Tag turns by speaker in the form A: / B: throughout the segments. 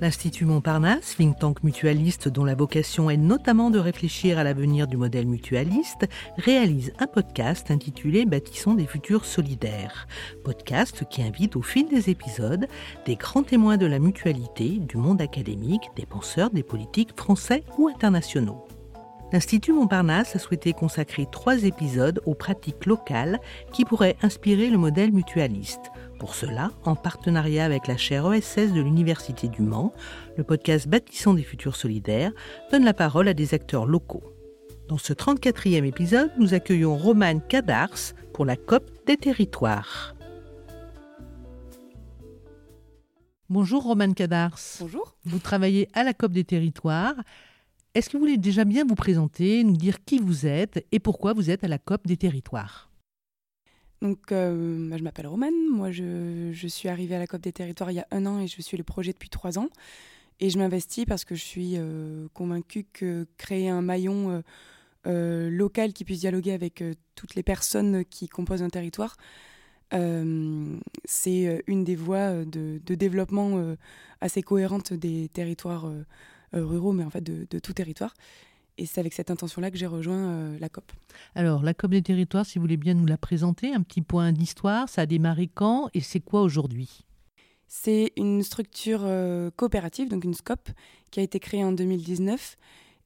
A: L'Institut Montparnasse, think tank mutualiste dont la vocation est notamment de réfléchir à l'avenir du modèle mutualiste, réalise un podcast intitulé Bâtissons des futurs solidaires. Podcast qui invite au fil des épisodes des grands témoins de la mutualité, du monde académique, des penseurs, des politiques français ou internationaux. L'Institut Montparnasse a souhaité consacrer trois épisodes aux pratiques locales qui pourraient inspirer le modèle mutualiste. Pour cela, en partenariat avec la chaire ESS de l'Université du Mans, le podcast Bâtissons des futurs solidaires donne la parole à des acteurs locaux. Dans ce 34e épisode, nous accueillons Romane Cadars pour la COP des territoires. Bonjour Romane Cadars.
B: Bonjour.
A: Vous travaillez à la COP des territoires. Est-ce que vous voulez déjà bien vous présenter, nous dire qui vous êtes et pourquoi vous êtes à la COP des territoires?
B: Donc, euh, bah, je m'appelle Romane. Moi, je, suis arrivée à la COP des territoires il y a un an et je suis le projet depuis trois ans. Et je m'investis parce que je suis euh, convaincue que créer un maillon euh, local qui puisse dialoguer avec toutes les personnes qui composent un territoire, c'est une des voies de, développement assez cohérente des territoires ruraux, mais en fait de tout territoire. Et c'est avec cette intention-là que j'ai rejoint euh, la COP.
A: Alors, la COP des territoires, si vous voulez bien nous la présenter, un petit point d'histoire, ça a démarré quand et c'est quoi aujourd'hui?
B: C'est une structure euh, coopérative, donc une SCOP, qui a été créée en 2019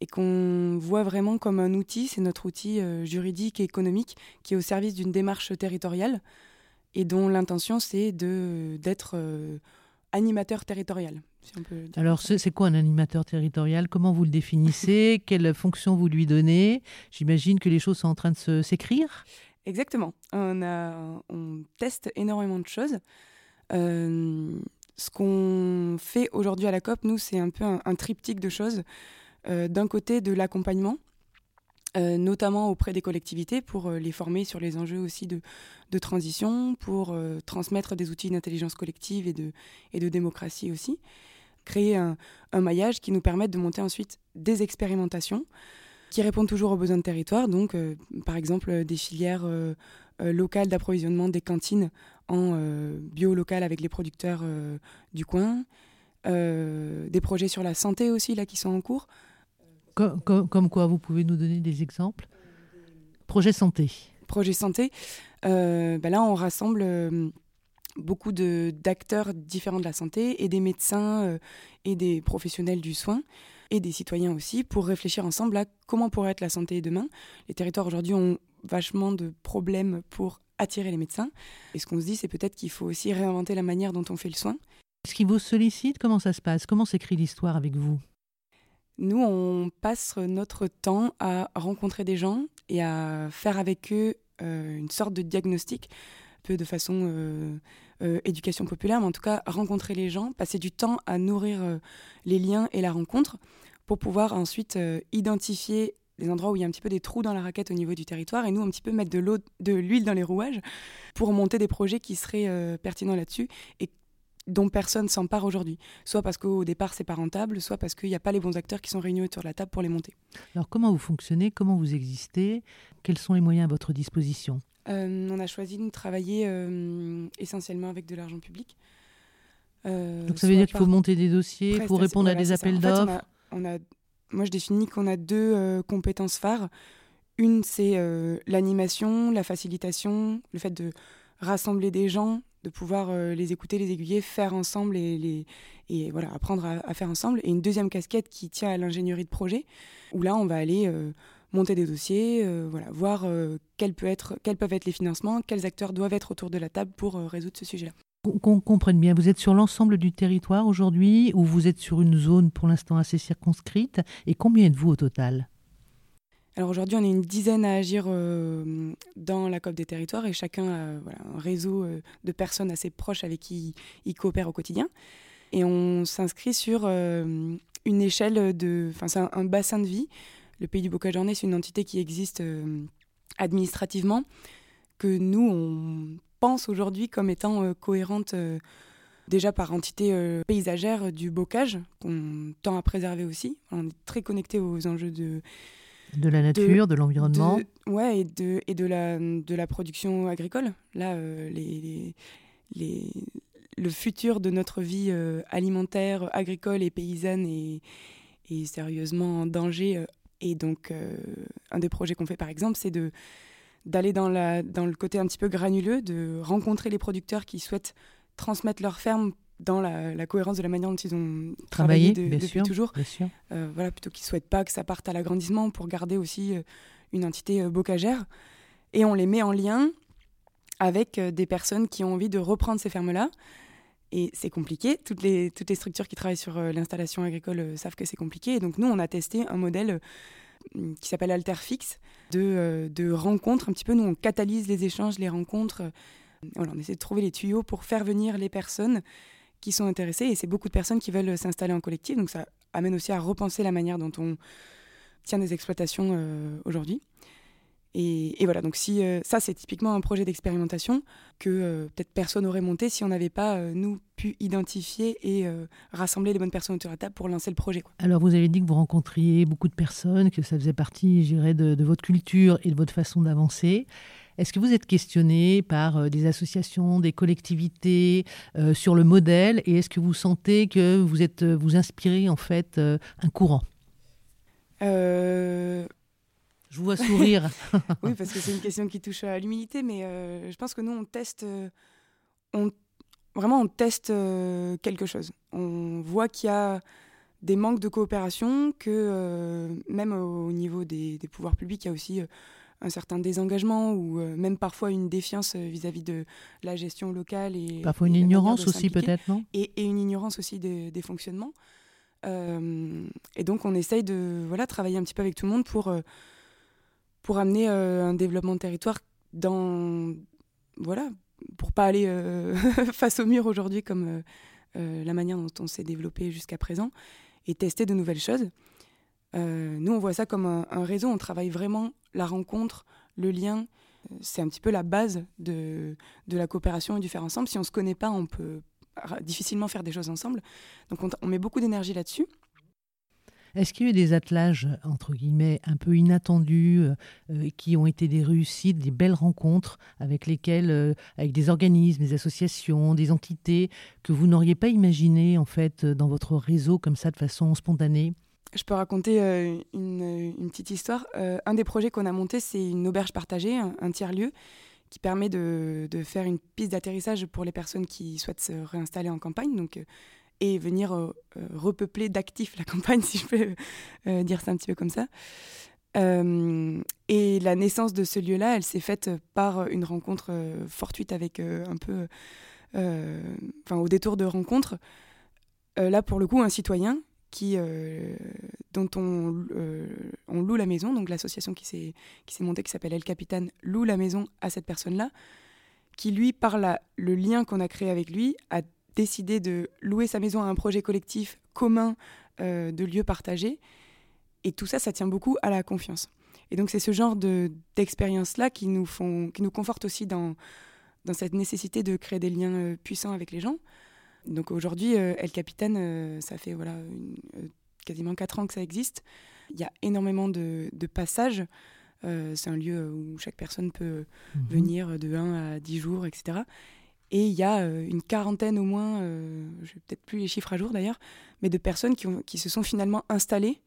B: et qu'on voit vraiment comme un outil, c'est notre outil euh, juridique et économique qui est au service d'une démarche territoriale et dont l'intention c'est d'être animateur territorial.
A: Alors, c'est quoi un animateur territorial? Comment vous le définissez? Quelle fonction vous lui donnez? J'imagine que les choses sont en train de s'écrire?
B: Exactement. On, on, teste énormément de choses. Euh, ce qu'on fait aujourd'hui à la COP, nous, c'est un peu un, triptyque de choses. Euh, d'un côté, de l'accompagnement, euh, notamment auprès des collectivités pour les former sur les enjeux aussi de, de transition, pour transmettre des outils d'intelligence collective et de, et de démocratie aussi créer un, maillage qui nous permette de monter ensuite des expérimentations qui répondent toujours aux besoins de territoire. Donc, euh, par exemple, euh, des filières euh, locales d'approvisionnement des cantines en bio local avec les producteurs du coin. des projets sur la santé aussi, là, qui sont en cours.
A: Comme, quoi, vous pouvez nous donner des exemples Projet santé.
B: Projet santé. Ben là, on rassemble beaucoup d'acteurs différents de la santé et des médecins euh, et des professionnels du soin et des citoyens aussi pour réfléchir ensemble à comment pourrait être la santé demain. Les territoires aujourd'hui ont vachement de problèmes pour attirer les médecins. Et ce qu'on se dit, c'est peut-être qu'il faut aussi réinventer la manière dont on fait le soin.
A: Est-ce qu'ils vous sollicitent? Comment ça se passe? Comment s'écrit l'histoire avec vous?
B: Nous, on passe notre temps à rencontrer des gens et à faire avec eux euh, une sorte de diagnostic, peu de façon euh, euh, éducation populaire, mais en tout cas rencontrer les gens, passer du temps à nourrir euh, les liens et la rencontre pour pouvoir ensuite identifier les endroits où il y a un petit peu des trous dans la raquette au niveau du territoire et nous un petit peu mettre de l'eau, de l'huile dans les rouages pour monter des projets qui seraient pertinents là-dessus et dont personne s'empare aujourd'hui. Soit parce qu'au départ, c'est pas rentable, soit parce qu'il n'y a pas les bons acteurs qui sont réunis autour de la table pour les monter.
A: Alors, comment vous fonctionnez? Comment vous existez? Quels sont les moyens à votre disposition?
B: On a choisi de travailler euh, essentiellement avec de l'argent public.
A: Euh, Donc ça veut dire qu'il faut monter des dossiers pour répondre à des appels d'offres
B: Moi, je définis qu'on a deux compétences phares. Une, c'est l'animation, la facilitation, le fait de rassembler des gens, de pouvoir les écouter, les aiguiller, faire ensemble et, les, et voilà, apprendre à, à, faire ensemble. Et une deuxième casquette qui tient à l'ingénierie de projet, où là, on va aller monter des dossiers, euh, voilà, voir euh, quels, peut être, quels peuvent être les financements, quels acteurs doivent être autour de la table pour euh, résoudre ce sujet-là.
A: Qu'on comprenne bien, vous êtes sur l'ensemble du territoire aujourd'hui ou vous êtes sur une zone pour l'instant assez circonscrite et combien êtes-vous au total?
B: Alors aujourd'hui, on est une dizaine à agir dans la COP des territoires et chacun a un réseau de personnes assez proches avec qui il coopère au quotidien. Et on s'inscrit sur une échelle de. Enfin, c'est un, bassin de vie le Pays du Bocage-Journée, c'est une entité qui existe euh, administrativement, que nous, on pense aujourd'hui comme étant euh, cohérente euh, déjà par entité paysagère du bocage, qu'on tend à préserver aussi. On est très connecté aux enjeux de...
A: De la nature, de, l'environnement.
B: Ouais, et, de, et de, la, de la production agricole. Là, les, les, le futur de notre vie alimentaire, agricole et paysanne est, est sérieusement en danger. Et donc, un des projets qu'on fait par exemple, c'est de d'aller dans, la, dans le côté un petit peu granuleux, de rencontrer les producteurs qui souhaitent transmettre leur ferme dans la, cohérence de la manière dont ils ont travaillé, depuis toujours. Euh, voilà, plutôt qu'ils ne souhaitent pas que ça parte à l'agrandissement pour garder aussi euh, une entité euh, bocagère. Et on les met en lien avec des personnes qui ont envie de reprendre ces fermes-là. Et c'est compliqué. Toutes les, structures qui travaillent sur l'installation agricole savent que c'est compliqué. Et donc nous, on a testé un modèle qui s'appelle Alterfix, de, de rencontres. Un petit peu, nous, on catalyse les échanges, les rencontres. On essaie de trouver les tuyaux pour faire venir les personnes qui sont intéressées. Et c'est beaucoup de personnes qui veulent s'installer en collectif. Donc ça amène aussi à repenser la manière dont on tient des exploitations euh, aujourd'hui. Et, voilà, donc si euh, ça c'est typiquement un projet d'expérimentation que euh, peut-être personne n'aurait monté si on n'avait pas nous pu identifier et rassembler les bonnes personnes autour de la table pour lancer le projet. Quoi.
A: Alors vous avez dit que vous rencontriez beaucoup de personnes, que ça faisait partie, je dirais, de, de votre culture et de votre façon d'avancer. Est-ce que vous êtes questionné par euh, des associations, des collectivités euh, sur le modèle et est-ce que vous sentez que vous êtes euh, vous inspirez en fait un courant? Je vous vois sourire.
B: oui, parce que c'est une question qui touche à l'humilité, mais je pense que nous on teste, on, vraiment on teste quelque chose. On voit qu'il y a des manques de coopération, que même au niveau des, des, pouvoirs publics, il y a aussi un certain désengagement ou euh, même parfois une défiance euh, vis-à-vis de la gestion locale. Et,
A: parfois une ignorance aussi peut-être, non?
B: Et, une ignorance aussi des, fonctionnements. Euh, et donc on essaye de voilà, travailler un petit peu avec tout le monde pour, pour amener un développement de territoire dans... Voilà, pour pas aller face au mur aujourd'hui comme la manière dont on s'est développé jusqu'à présent et tester de nouvelles choses. Euh, nous, on voit ça comme un, réseau. On travaille vraiment la rencontre, le lien. C'est un petit peu la base de, de, la coopération et du faire ensemble. Si on ne se connaît pas, on peut difficilement faire des choses ensemble. Donc on, met beaucoup d'énergie là-dessus.
A: Est-ce qu'il y a eu des attelages, entre guillemets, un peu inattendus, euh, euh, qui ont été des réussites, des belles rencontres avec lesquelles, avec des organismes, des associations, des entités que vous n'auriez pas imaginé, en fait, dans votre réseau comme ça, de façon spontanée?
B: Je peux raconter euh, une, petite histoire. Euh, un des projets qu'on a monté, c'est une auberge partagée, un, tiers-lieu, qui permet de, faire une piste d'atterrissage pour les personnes qui souhaitent se réinstaller en campagne euh, et venir repeupler d'actifs la campagne, si je peux dire ça un petit peu comme ça. et la naissance de ce lieu-là, elle s'est faite par une rencontre fortuite avec un peu, enfin au détour de rencontre. là, pour le coup, un citoyen qui, euh, dont on, euh, loue la maison, donc l'association qui s'est montée, qui s'appelle El Capitan, loue la maison à cette personne-là, qui lui, par la, le lien qu'on a créé avec lui, a décidé de louer sa maison à un projet collectif commun euh, de lieux partagés. Et tout ça, ça tient beaucoup à la confiance. Et donc c'est ce genre d'expérience-là qui nous font, qui nous conforte aussi dans, dans cette nécessité de créer des liens puissants avec les gens. Donc aujourd'hui, euh, El Capitan, euh, ça fait voilà, euh, quasiment 4 ans que ça existe. Il y a énormément de, passages. c'est un lieu où chaque personne peut mhm. venir de 1 à 10 jours, etc. Et il y a une quarantaine au moins, je n'ai peut-être plus les chiffres à jour d'ailleurs, mais de personnes qui, se sont finalement installées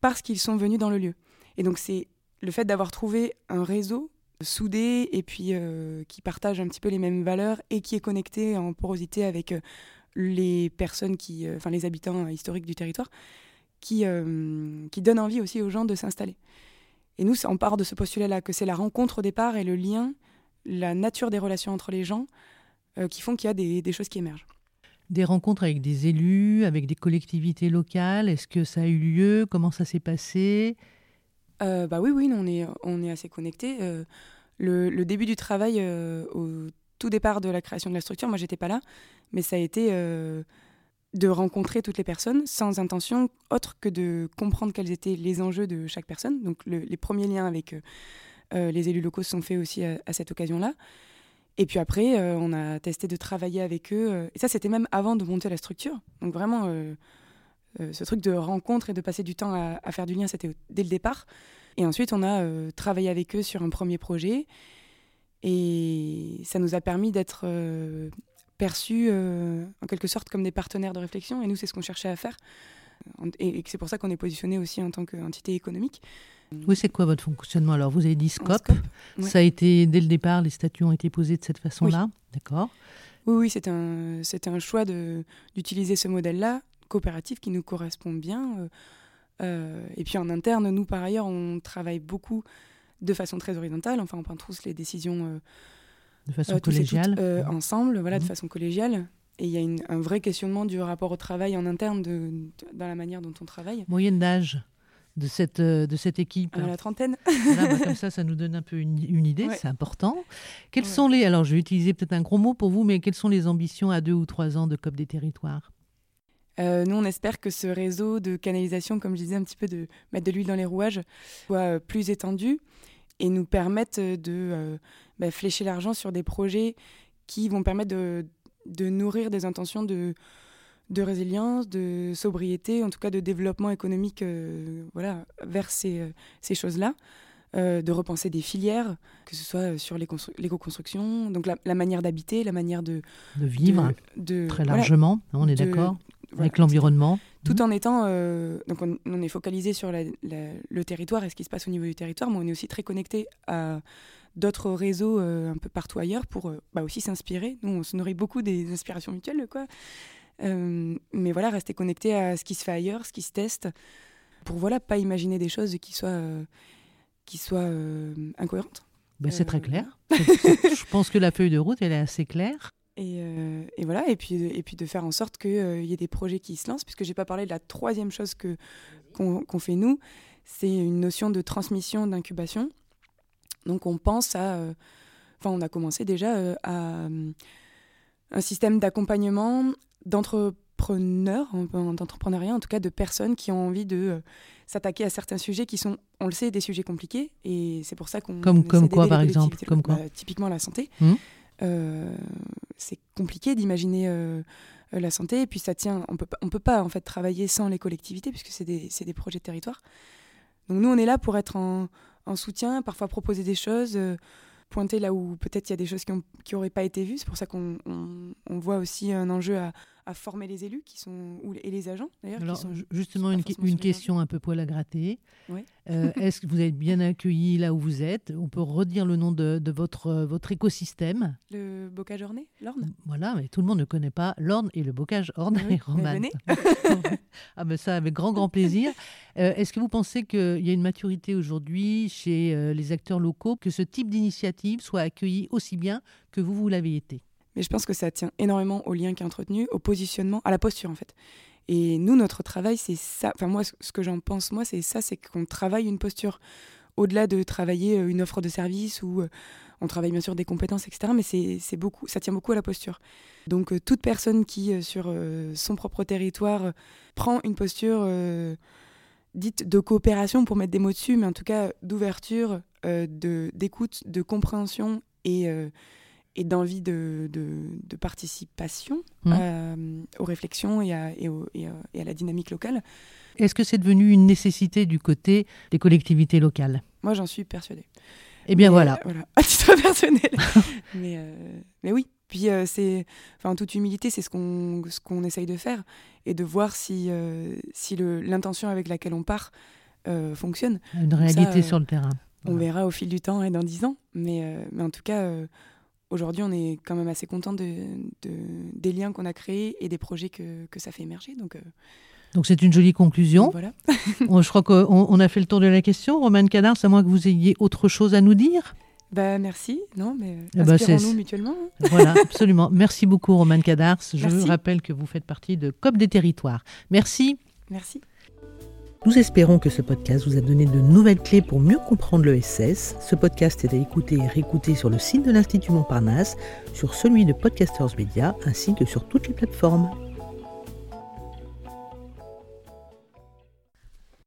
B: parce qu'ils sont venus dans le lieu. Et donc c'est le fait d'avoir trouvé un réseau soudé et puis euh, qui partage un petit peu les mêmes valeurs et qui est connecté en porosité avec euh, les personnes qui, euh, enfin les habitants historiques du territoire, qui, qui donne envie aussi aux gens de s'installer. Et nous, on part de ce postulat-là, que c'est la rencontre au départ et le lien, la nature des relations entre les gens qui font qu'il y a des, des choses qui émergent.
A: Des rencontres avec des élus, avec des collectivités locales, est-ce que ça a eu lieu? Comment ça s'est passé?
B: Euh, bah oui, oui, on est, on est assez connectés. Euh, le, début du travail, euh, au tout départ de la création de la structure, moi j'étais pas là, mais ça a été de rencontrer toutes les personnes sans intention autre que de comprendre quels étaient les enjeux de chaque personne. Donc les premiers liens avec les élus locaux se sont faits aussi à, cette occasion-là. Et puis après, on a testé de travailler avec eux. et ça, c'était même avant de monter la structure. Donc vraiment, euh, ce truc de rencontre et de passer du temps à, faire du lien, c'était dès le départ. Et ensuite, on a euh, travaillé avec eux sur un premier projet. Et ça nous a permis d'être euh, perçus en quelque sorte comme des partenaires de réflexion. Et nous, c'est ce qu'on cherchait à faire. Et, c'est pour ça qu'on est positionné aussi en tant qu'entité économique.
A: Oui, c'est quoi votre fonctionnement Alors, vous avez dit scope. Ça a été, dès le départ, les statuts ont été posés de cette façon-là D'accord.
B: Oui, oui, c'était un, un choix d'utiliser ce modèle-là, coopératif, qui nous correspond bien. Euh, euh, et puis en interne, nous, par ailleurs, on travaille beaucoup de façon très horizontale. Enfin, on prend tous les décisions euh,
A: de façon collégiale.
B: Ensemble, voilà, de mmh. façon collégiale. Et il y a un vrai questionnement du rapport au travail en interne, de, dans la manière dont on travaille.
A: Moyenne d'âge de cette, euh, de cette équipe
B: À la trentaine.
A: Bah, comme ça, ça nous donne un peu une, idée, c'est important. Quels sont les, alors je vais utiliser peut-être un gros mot pour vous, mais quelles sont les ambitions à deux ou trois ans de COP des territoires?
B: Euh, nous, on espère que ce réseau de canalisation, comme je disais, un petit peu de mettre de l'huile dans les rouages, soit euh, plus étendu et nous permette de bah, flécher l'argent sur des projets qui vont permettre de, de nourrir des intentions de, de résilience, de sobriété, en tout cas de développement économique euh, voilà, vers ces, euh, ces choses-là. Euh, de repenser des filières, que ce soit sur l'éco-construction, donc la, manière d'habiter, la manière de,
A: de vivre, de, très largement, on est d'accord, avec l'environnement.
B: Tout mhm. en étant, donc on, est focalisé sur le territoire et ce qui se passe au niveau du territoire, mais on est aussi très connecté à d'autres réseaux un peu partout ailleurs pour bah, aussi s'inspirer. Nous, on se nourrit beaucoup des inspirations mutuelles, quoi. Euh, mais voilà, rester connecté à ce qui se fait ailleurs, ce qui se teste, pour voilà, pas imaginer des choses qui soient, euh, qui soient euh, incohérentes.
A: Ben, c'est très clair. Je pense que la feuille de route, elle est assez claire.
B: Et, et, voilà, et puis, et puis de faire en sorte qu'il y ait des projets qui se lancent, puisque j'ai pas parlé de la troisième chose que qu'on fait nous, c'est une notion de transmission, d'incubation. Donc on pense à, enfin on a commencé déjà à un système d'accompagnement d'entrepreneurs, d'entrepreneuriat, en tout cas de personnes qui ont envie de euh, s'attaquer à certains sujets qui sont, on le sait, des sujets compliqués. Et c'est pour ça qu'on.
A: Comme, comme quoi, par exemple comme quoi
B: bah, Typiquement la santé.
A: Mmh.
B: Euh, c'est compliqué d'imaginer euh, la santé. Et puis ça tient. On peut, on peut pas en fait travailler sans les collectivités, puisque c'est des, des, projets de territoire. Donc nous, on est là pour être en, en soutien, parfois proposer des choses pointer là où peut-être il y a des choses qui n'auraient pas été vues. C'est pour ça qu'on on, voit aussi un enjeu à, à, former les élus qui sont, ou, et les agents d'ailleurs.
A: Justement, une, une question un peu poil à gratter. Euh, est-ce que vous êtes bien accueilli là où vous êtes? On peut redire le nom de, de votre, votre écosystème.
B: Le bocage orné, l'Orne.
A: Voilà, mais tout le monde ne connaît pas l'Orne et le bocage orné, oui, ah ben ça, avec grand, grand plaisir. Euh, est-ce que vous pensez qu'il y a une maturité aujourd'hui chez euh, les acteurs locaux que ce type d'initiative soit accueilli aussi bien que vous, vous l'avez été?
B: Mais je pense que ça tient énormément au lien qui est entretenu, au positionnement, à la posture en fait. Et nous, notre travail, c'est ça. Enfin, moi, ce que j'en pense, moi, c'est ça, c'est qu'on travaille une posture. Au-delà de travailler euh, une offre de service ou on travaille bien sûr des compétences, etc. Mais c'est beaucoup, ça tient beaucoup à la posture. Donc, toute personne qui, sur son propre territoire, prend une posture dite de coopération pour mettre des mots dessus, mais en tout cas d'ouverture, euh, d'écoute, de, compréhension et, euh, et d'envie de, de, participation mmh. euh, aux réflexions et à, et, à, la dynamique locale.
A: Est-ce que c'est devenu une nécessité du côté des collectivités locales?
B: Moi, j'en suis persuadée.
A: Eh bien, voilà.
B: voilà. À titre personnel. mais, mais oui, puis euh, c'est, enfin, en toute humilité, c'est ce qu'on ce qu'on essaye de faire et de voir si euh, si le l'intention avec laquelle on part euh, fonctionne.
A: Une réalité sur le terrain.
B: On verra au fil du temps et dans dix ans, mais mais en tout cas. Aujourd'hui, on est quand même assez content de, de des liens qu'on a créés et des projets que, que ça fait émerger. Donc,
A: donc c'est une jolie conclusion.
B: Voilà.
A: je crois qu'on on a fait le tour de la question. Romain Cadar, c'est à moins que vous ayez autre chose à nous dire?
B: Bah, merci, non, mais eh ben, inspirons-nous mutuellement. Hein.
A: Voilà, absolument. Merci beaucoup, Romane Cadars. Je vous rappelle que vous faites partie de COP des territoires. Merci.
B: Merci.
A: Nous espérons que ce podcast vous a donné de nouvelles clés pour mieux comprendre le SS. Ce podcast est à écouter et réécouter sur le site de l'Institut Montparnasse, sur celui de Podcasters Media, ainsi que sur toutes les plateformes.